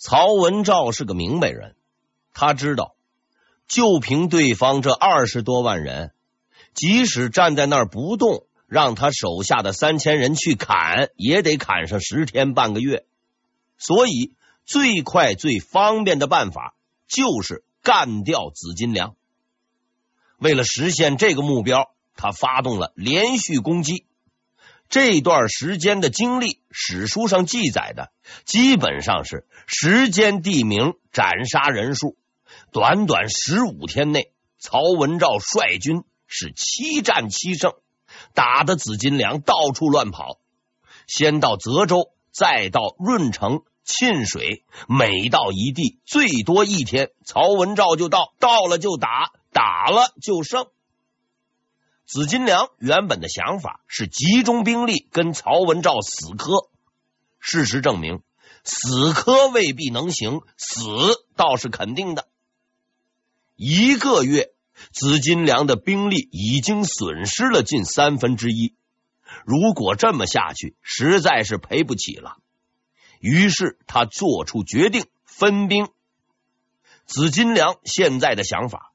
曹文照是个明白人，他知道，就凭对方这二十多万人，即使站在那儿不动，让他手下的三千人去砍，也得砍上十天半个月。所以，最快最方便的办法就是干掉紫金梁。为了实现这个目标，他发动了连续攻击。这段时间的经历，史书上记载的基本上是时间、地名、斩杀人数。短短十五天内，曹文照率军是七战七胜，打的紫金梁到处乱跑。先到泽州，再到润城、沁水，每到一地，最多一天，曹文照就到，到了就打，打了就胜。紫金梁原本的想法是集中兵力跟曹文照死磕，事实证明死磕未必能行，死倒是肯定的。一个月，紫金梁的兵力已经损失了近三分之一，如果这么下去，实在是赔不起了。于是他做出决定，分兵。紫金梁现在的想法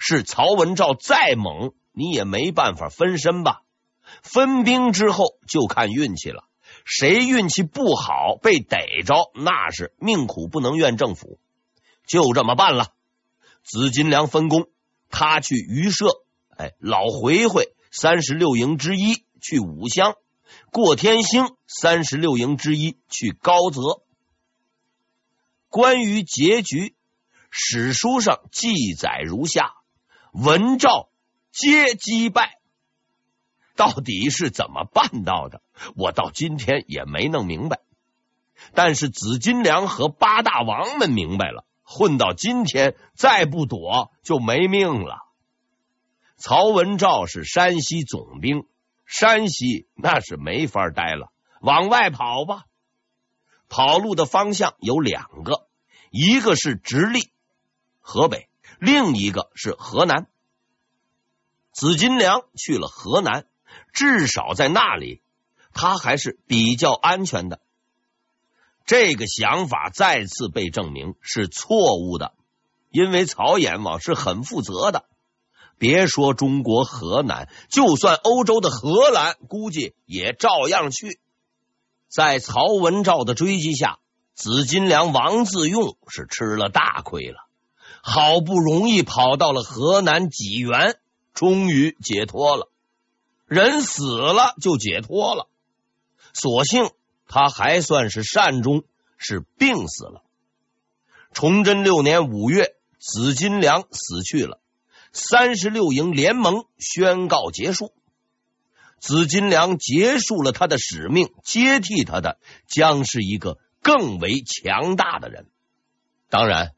是：曹文照再猛。你也没办法分身吧？分兵之后就看运气了。谁运气不好被逮着，那是命苦不能怨政府。就这么办了。紫金梁分工，他去榆社，哎，老回回三十六营之一去武乡，过天星三十六营之一去高泽。关于结局，史书上记载如下：文照。皆击败，到底是怎么办到的？我到今天也没弄明白。但是紫金梁和八大王们明白了，混到今天再不躲就没命了。曹文照是山西总兵，山西那是没法待了，往外跑吧。跑路的方向有两个，一个是直隶河北，另一个是河南。紫金梁去了河南，至少在那里，他还是比较安全的。这个想法再次被证明是错误的，因为曹阎王是很负责的。别说中国河南，就算欧洲的荷兰，估计也照样去。在曹文照的追击下，紫金梁王自用是吃了大亏了，好不容易跑到了河南济源。终于解脱了，人死了就解脱了。所幸他还算是善终，是病死了。崇祯六年五月，紫金梁死去了，三十六营联盟宣告结束。紫金梁结束了他的使命，接替他的将是一个更为强大的人。当然，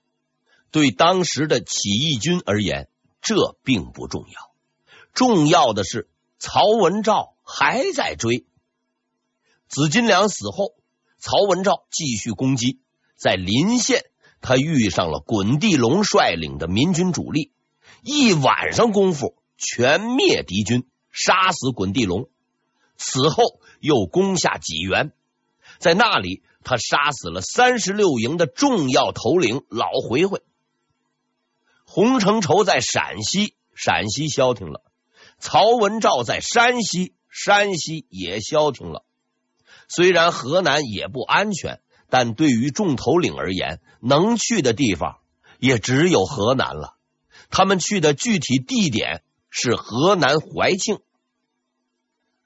对当时的起义军而言，这并不重要。重要的是，曹文照还在追。紫金梁死后，曹文照继续攻击，在临县，他遇上了滚地龙率领的民军主力，一晚上功夫全灭敌军，杀死滚地龙。此后又攻下济源，在那里他杀死了三十六营的重要头领老回回。洪承畴在陕西，陕西消停了。曹文照在山西，山西也消停了。虽然河南也不安全，但对于众头领而言，能去的地方也只有河南了。他们去的具体地点是河南怀庆。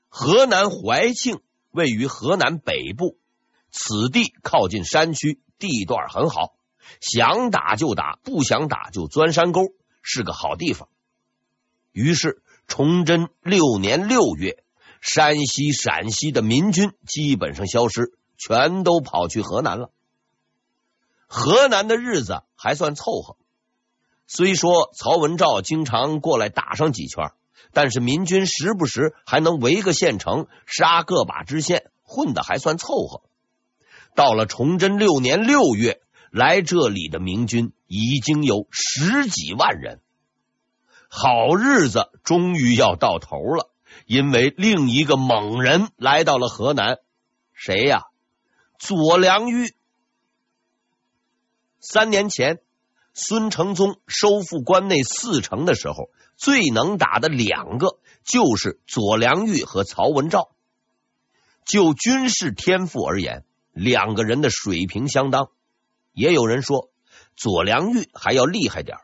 河南怀庆位于河南北部，此地靠近山区，地段很好，想打就打，不想打就钻山沟，是个好地方。于是。崇祯六年六月，山西、陕西的民军基本上消失，全都跑去河南了。河南的日子还算凑合，虽说曹文照经常过来打上几圈，但是民军时不时还能围个县城，杀个把知县，混的还算凑合。到了崇祯六年六月，来这里的明军已经有十几万人。好日子终于要到头了，因为另一个猛人来到了河南，谁呀？左良玉。三年前，孙承宗收复关内四城的时候，最能打的两个就是左良玉和曹文照。就军事天赋而言，两个人的水平相当。也有人说，左良玉还要厉害点。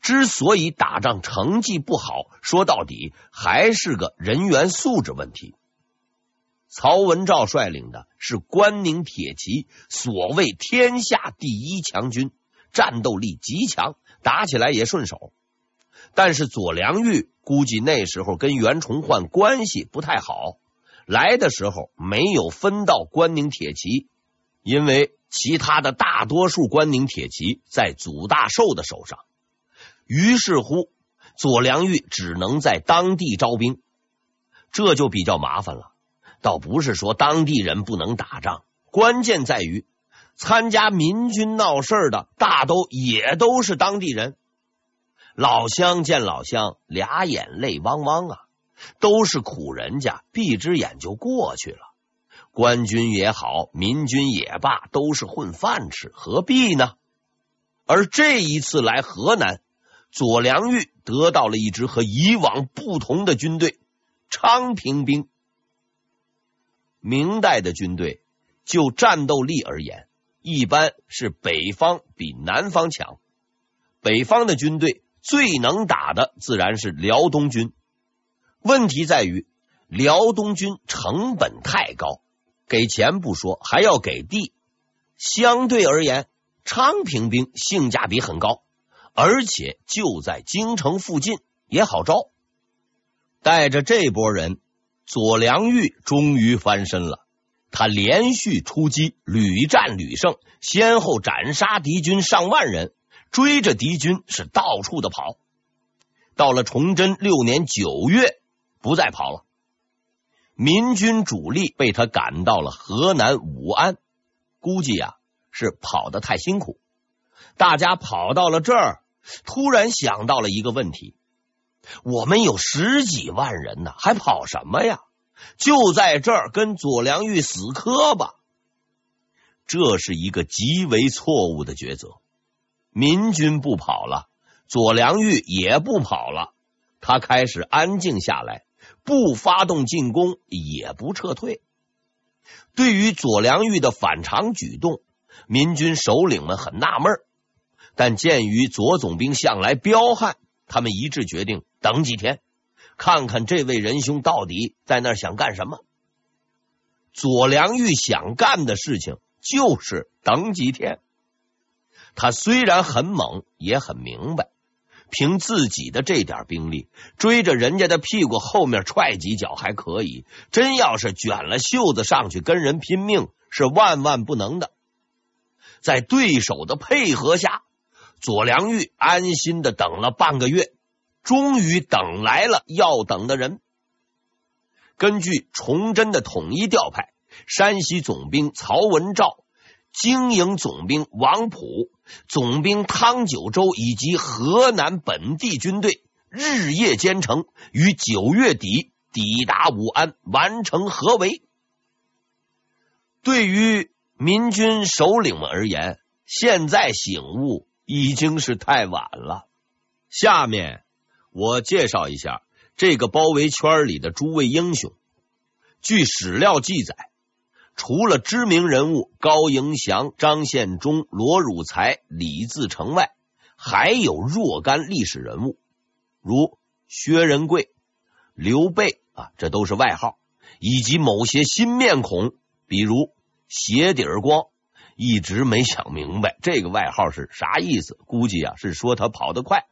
之所以打仗成绩不好，说到底还是个人员素质问题。曹文照率领的是关宁铁骑，所谓天下第一强军，战斗力极强，打起来也顺手。但是左良玉估计那时候跟袁崇焕关系不太好，来的时候没有分到关宁铁骑，因为其他的大多数关宁铁骑在祖大寿的手上，于是乎左良玉只能在当地招兵，这就比较麻烦了。倒不是说当地人不能打仗，关键在于参加民军闹事的大都也都是当地人。老乡见老乡，俩眼泪汪汪啊，都是苦人家，闭只眼就过去了。官军也好，民军也罢，都是混饭吃，何必呢？而这一次来河南，左良玉得到了一支和以往不同的军队——昌平兵。明代的军队就战斗力而言，一般是北方比南方强。北方的军队最能打的自然是辽东军。问题在于辽东军成本太高，给钱不说，还要给地。相对而言，昌平兵性价比很高，而且就在京城附近，也好招。带着这波人。左良玉终于翻身了，他连续出击，屡战屡胜，先后斩杀敌军上万人，追着敌军是到处的跑。到了崇祯六年九月，不再跑了。民军主力被他赶到了河南武安，估计啊是跑得太辛苦。大家跑到了这儿，突然想到了一个问题。我们有十几万人呢，还跑什么呀？就在这儿跟左良玉死磕吧。这是一个极为错误的抉择。民军不跑了，左良玉也不跑了，他开始安静下来，不发动进攻，也不撤退。对于左良玉的反常举动，民军首领们很纳闷，但鉴于左总兵向来彪悍。他们一致决定等几天，看看这位仁兄到底在那想干什么。左良玉想干的事情就是等几天。他虽然很猛，也很明白，凭自己的这点兵力，追着人家的屁股后面踹几脚还可以，真要是卷了袖子上去跟人拼命，是万万不能的。在对手的配合下。左良玉安心的等了半个月，终于等来了要等的人。根据崇祯的统一调派，山西总兵曹文照、经营总兵王普、总兵汤九州以及河南本地军队日夜兼程，于九月底抵达武安，完成合围。对于民军首领们而言，现在醒悟。已经是太晚了。下面我介绍一下这个包围圈里的诸位英雄。据史料记载，除了知名人物高迎祥、张献忠、罗汝才、李自成外，还有若干历史人物，如薛仁贵、刘备啊，这都是外号，以及某些新面孔，比如鞋底儿光。一直没想明白这个外号是啥意思，估计啊是说他跑得快。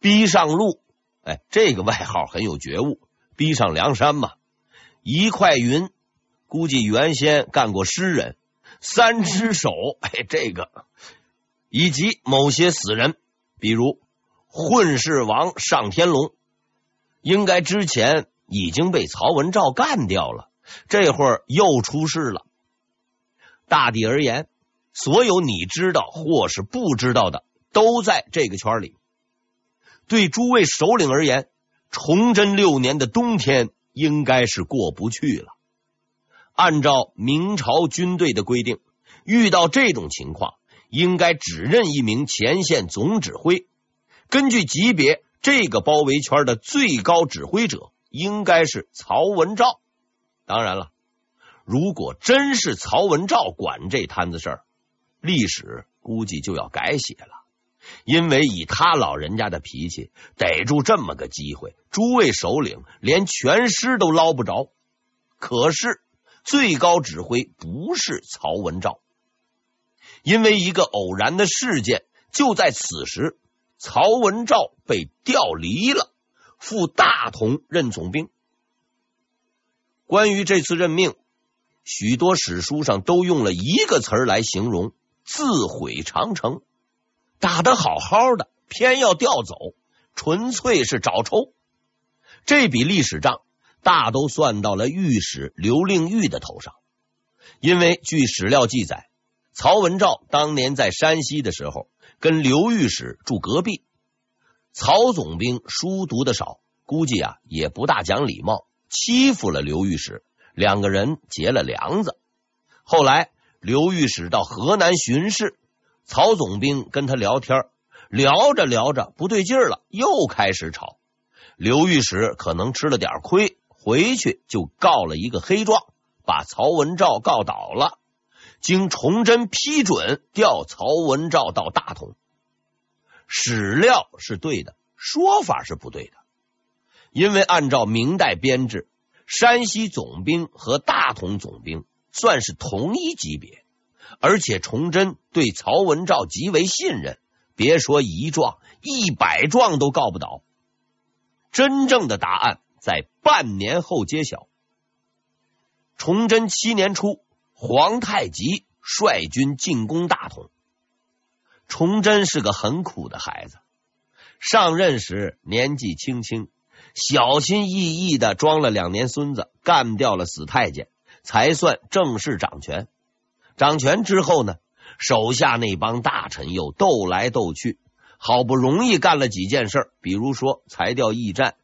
逼上路，哎，这个外号很有觉悟。逼上梁山嘛，一块云，估计原先干过诗人。三只手，哎，这个以及某些死人，比如混世王上天龙，应该之前已经被曹文照干掉了，这会儿又出事了。大抵而言，所有你知道或是不知道的，都在这个圈里。对诸位首领而言，崇祯六年的冬天应该是过不去了。按照明朝军队的规定，遇到这种情况，应该只任一名前线总指挥。根据级别，这个包围圈的最高指挥者应该是曹文照。当然了，如果真是曹文照管这摊子事儿，历史估计就要改写了。因为以他老人家的脾气，逮住这么个机会，诸位首领连全尸都捞不着。可是最高指挥不是曹文照，因为一个偶然的事件，就在此时，曹文照被调离了，赴大同任总兵。关于这次任命，许多史书上都用了一个词儿来形容：自毁长城。打得好好的，偏要调走，纯粹是找抽。这笔历史账大都算到了御史刘令玉的头上，因为据史料记载，曹文照当年在山西的时候，跟刘御史住隔壁。曹总兵书读的少，估计啊也不大讲礼貌，欺负了刘御史，两个人结了梁子。后来刘御史到河南巡视。曹总兵跟他聊天，聊着聊着不对劲了，又开始吵。刘御史可能吃了点亏，回去就告了一个黑状，把曹文照告倒了。经崇祯批准，调曹文照到大同。史料是对的，说法是不对的。因为按照明代编制，山西总兵和大同总兵算是同一级别。而且崇祯对曹文照极为信任，别说一状，一百状都告不倒。真正的答案在半年后揭晓。崇祯七年初，皇太极率军进攻大同。崇祯是个很苦的孩子，上任时年纪轻轻，小心翼翼的装了两年孙子，干掉了死太监，才算正式掌权。掌权之后呢，手下那帮大臣又斗来斗去，好不容易干了几件事，比如说裁掉驿站，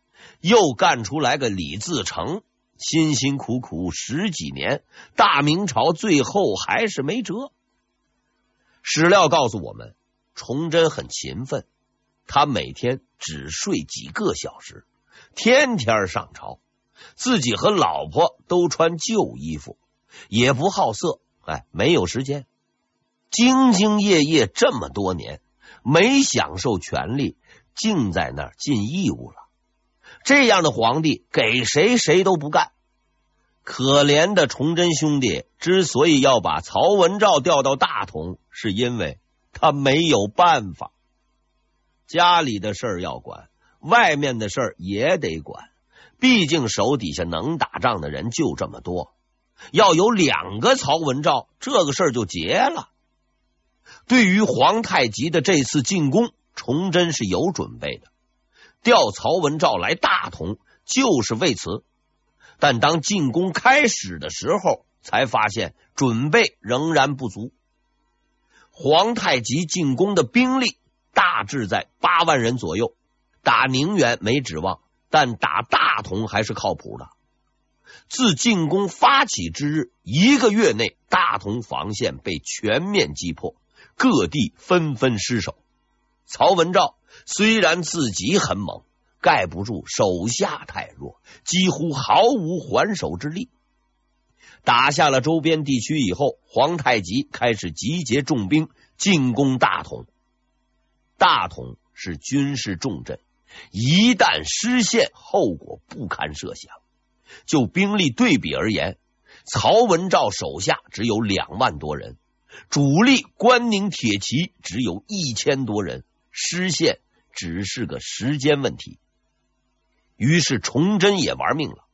又干出来个李自成，辛辛苦苦十几年，大明朝最后还是没辙。史料告诉我们，崇祯很勤奋，他每天只睡几个小时，天天上朝，自己和老婆都穿旧衣服，也不好色。哎，没有时间，兢兢业业这么多年，没享受权力，尽在那儿尽义务了。这样的皇帝，给谁谁都不干。可怜的崇祯兄弟之所以要把曹文照调到大同，是因为他没有办法。家里的事儿要管，外面的事儿也得管，毕竟手底下能打仗的人就这么多。要有两个曹文照，这个事儿就结了。对于皇太极的这次进攻，崇祯是有准备的，调曹文照来大同就是为此。但当进攻开始的时候，才发现准备仍然不足。皇太极进攻的兵力大致在八万人左右，打宁远没指望，但打大同还是靠谱的。自进攻发起之日，一个月内，大同防线被全面击破，各地纷纷失守。曹文照虽然自己很猛，盖不住手下太弱，几乎毫无还手之力。打下了周边地区以后，皇太极开始集结重兵进攻大同。大同是军事重镇，一旦失陷，后果不堪设想。就兵力对比而言，曹文照手下只有两万多人，主力关宁铁骑只有一千多人，失陷只是个时间问题。于是崇祯也玩命了，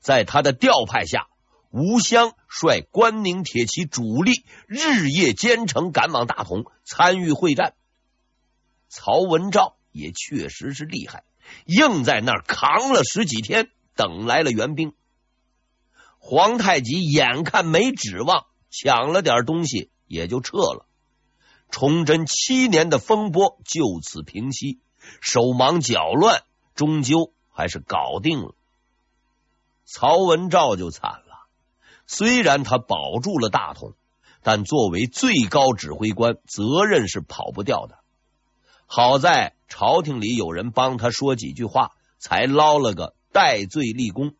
在他的调派下，吴襄率关宁铁骑主力日夜兼程赶往大同参与会战。曹文照也确实是厉害，硬在那儿扛了十几天。等来了援兵，皇太极眼看没指望，抢了点东西也就撤了。崇祯七年的风波就此平息，手忙脚乱，终究还是搞定了。曹文照就惨了，虽然他保住了大同，但作为最高指挥官，责任是跑不掉的。好在朝廷里有人帮他说几句话，才捞了个戴罪立功。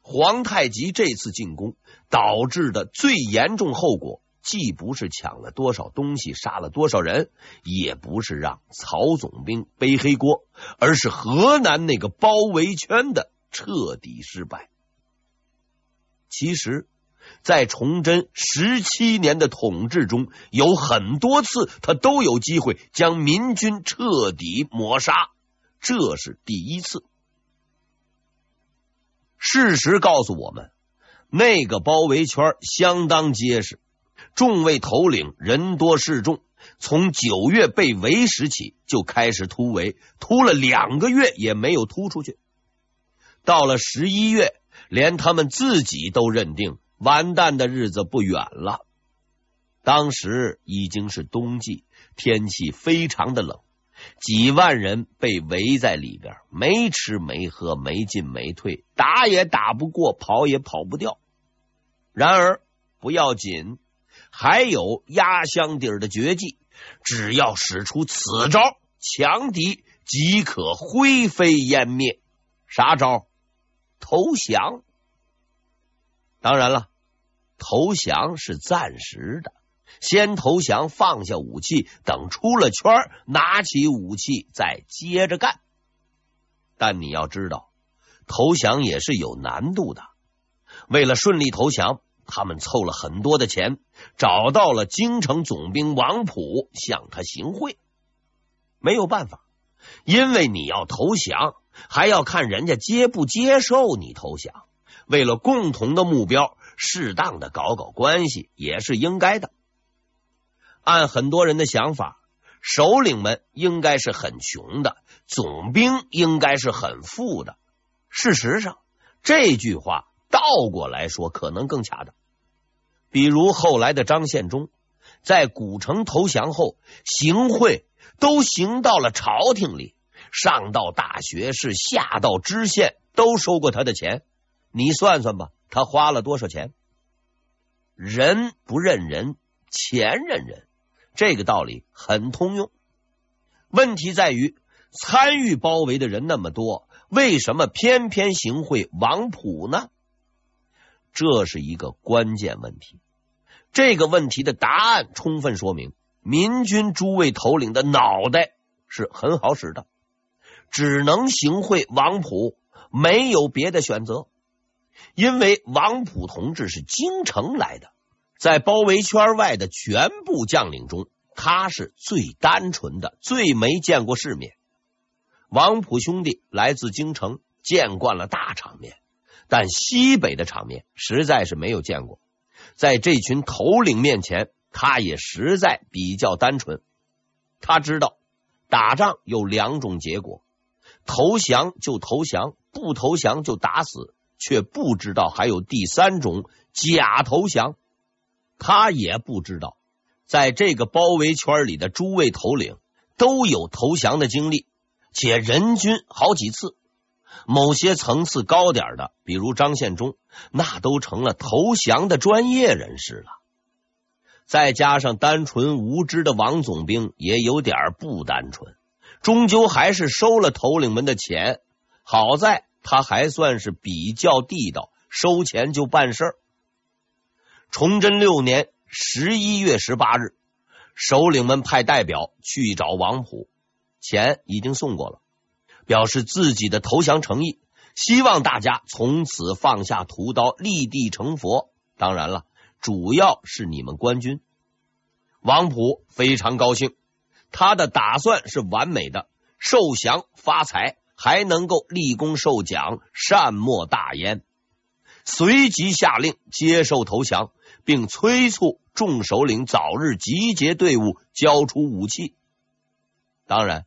皇太极这次进攻导致的最严重后果，既不是抢了多少东西、杀了多少人，也不是让曹总兵背黑锅，而是河南那个包围圈的彻底失败。其实，在崇祯十七年的统治中，有很多次他都有机会将民军彻底抹杀，这是第一次。事实告诉我们，那个包围圈相当结实，众位头领人多势众，从九月被围时起就开始突围，突了两个月也没有突出去。到了十一月，连他们自己都认定完蛋的日子不远了。当时已经是冬季，天气非常的冷。几万人被围在里边，没吃没喝，没进没退，打也打不过，跑也跑不掉。然而不要紧，还有压箱底儿的绝技，只要使出此招，强敌即可灰飞烟灭。啥招？投降。当然了，投降是暂时的。先投降，放下武器，等出了圈，拿起武器再接着干。但你要知道，投降也是有难度的。为了顺利投降，他们凑了很多的钱，找到了京城总兵王普，向他行贿。没有办法，因为你要投降，还要看人家接不接受你投降。为了共同的目标，适当的搞搞关系也是应该的。按很多人的想法，首领们应该是很穷的，总兵应该是很富的。事实上，这句话倒过来说可能更恰当。比如后来的张献忠，在古城投降后，行贿都行到了朝廷里，上到大学士，下到知县，都收过他的钱。你算算吧，他花了多少钱？人不认人，钱认人。这个道理很通用，问题在于参与包围的人那么多，为什么偏偏行贿王普呢？这是一个关键问题。这个问题的答案充分说明，民军诸位头领的脑袋是很好使的，只能行贿王普，没有别的选择。因为王普同志是京城来的。在包围圈外的全部将领中，他是最单纯的，最没见过世面。王普兄弟来自京城，见惯了大场面，但西北的场面实在是没有见过。在这群头领面前，他也实在比较单纯。他知道打仗有两种结果：投降就投降，不投降就打死，却不知道还有第三种假投降。他也不知道，在这个包围圈里的诸位头领都有投降的经历，且人均好几次。某些层次高点的，比如张献忠，那都成了投降的专业人士了。再加上单纯无知的王总兵，也有点不单纯，终究还是收了头领们的钱。好在他还算是比较地道，收钱就办事儿。崇祯六年十一月十八日，首领们派代表去找王普，钱已经送过了，表示自己的投降诚意，希望大家从此放下屠刀，立地成佛。当然了，主要是你们官军。王普非常高兴，他的打算是完美的：受降发财，还能够立功受奖，善莫大焉。随即下令接受投降。并催促众首领早日集结队伍，交出武器。当然，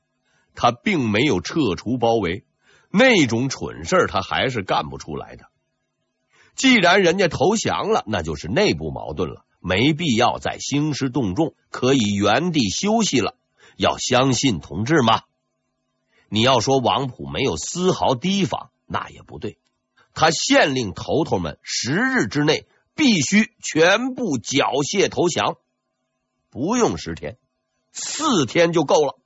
他并没有撤除包围，那种蠢事他还是干不出来的。既然人家投降了，那就是内部矛盾了，没必要再兴师动众，可以原地休息了。要相信同志吗？你要说王普没有丝毫提防，那也不对。他限令头头们十日之内。必须全部缴械投降。不用十天，四天就够了。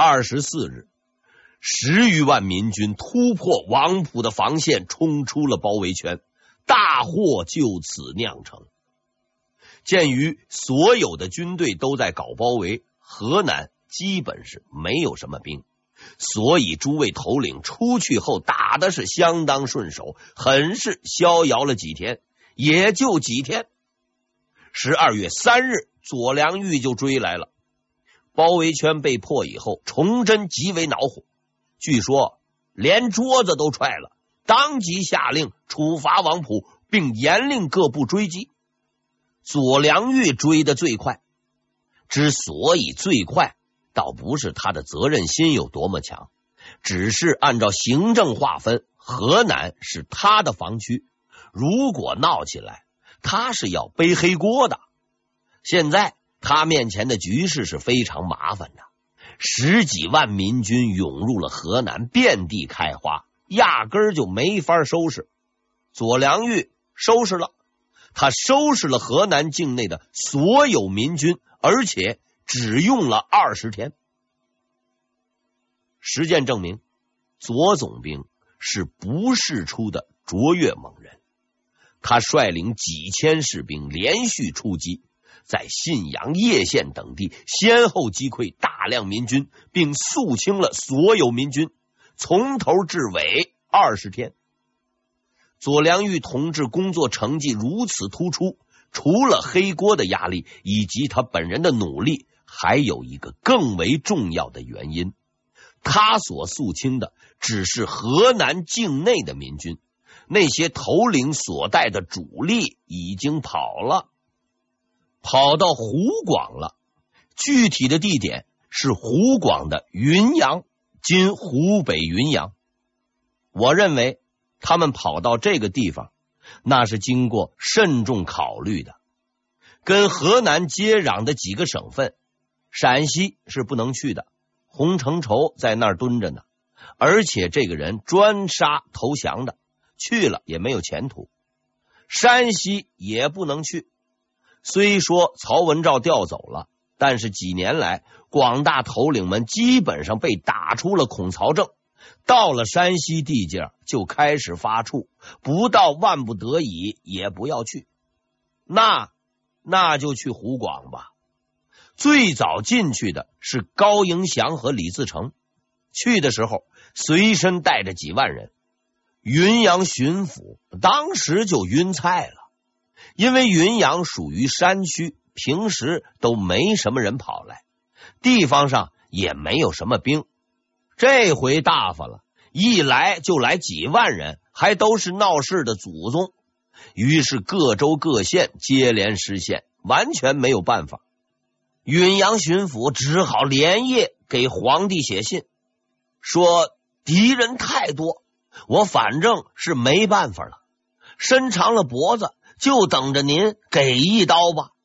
二十四日，十余万民军突破王普的防线，冲出了包围圈，大祸就此酿成。鉴于所有的军队都在搞包围，河南基本是没有什么兵，所以诸位头领出去后打的是相当顺手，很是逍遥了几天，也就几天。十二月三日，左良玉就追来了。包围圈被破以后，崇祯极为恼火，据说连桌子都踹了，当即下令处罚王普，并严令各部追击。左良玉追得最快，之所以最快，倒不是他的责任心有多么强，只是按照行政划分，河南是他的防区，如果闹起来，他是要背黑锅的。现在他面前的局势是非常麻烦的，十几万民军涌入了河南，遍地开花，压根儿就没法收拾。左良玉收拾了。他收拾了河南境内的所有民军，而且只用了二十天。实践证明，左总兵是不世出的卓越猛人。他率领几千士兵连续出击，在信阳、叶县等地先后击溃大量民军，并肃清了所有民军，从头至尾二十天。左良玉同志工作成绩如此突出，除了黑锅的压力以及他本人的努力，还有一个更为重要的原因：他所肃清的只是河南境内的民军，那些头领所带的主力已经跑了，跑到湖广了。具体的地点是湖广的云阳，今湖北云阳。我认为。他们跑到这个地方，那是经过慎重考虑的。跟河南接壤的几个省份，陕西是不能去的，洪承畴在那儿蹲着呢。而且这个人专杀投降的，去了也没有前途。山西也不能去，虽说曹文照调走了，但是几年来广大头领们基本上被打出了孔曹症。到了山西地界，就开始发怵，不到万不得已也不要去。那那就去湖广吧。最早进去的是高迎祥和李自成，去的时候随身带着几万人。云阳巡抚当时就晕菜了，因为云阳属于山区，平时都没什么人跑来，地方上也没有什么兵。这回大发了，一来就来几万人，还都是闹事的祖宗。于是各州各县接连失陷，完全没有办法。允阳巡抚只好连夜给皇帝写信，说敌人太多，我反正是没办法了，伸长了脖子，就等着您给一刀吧。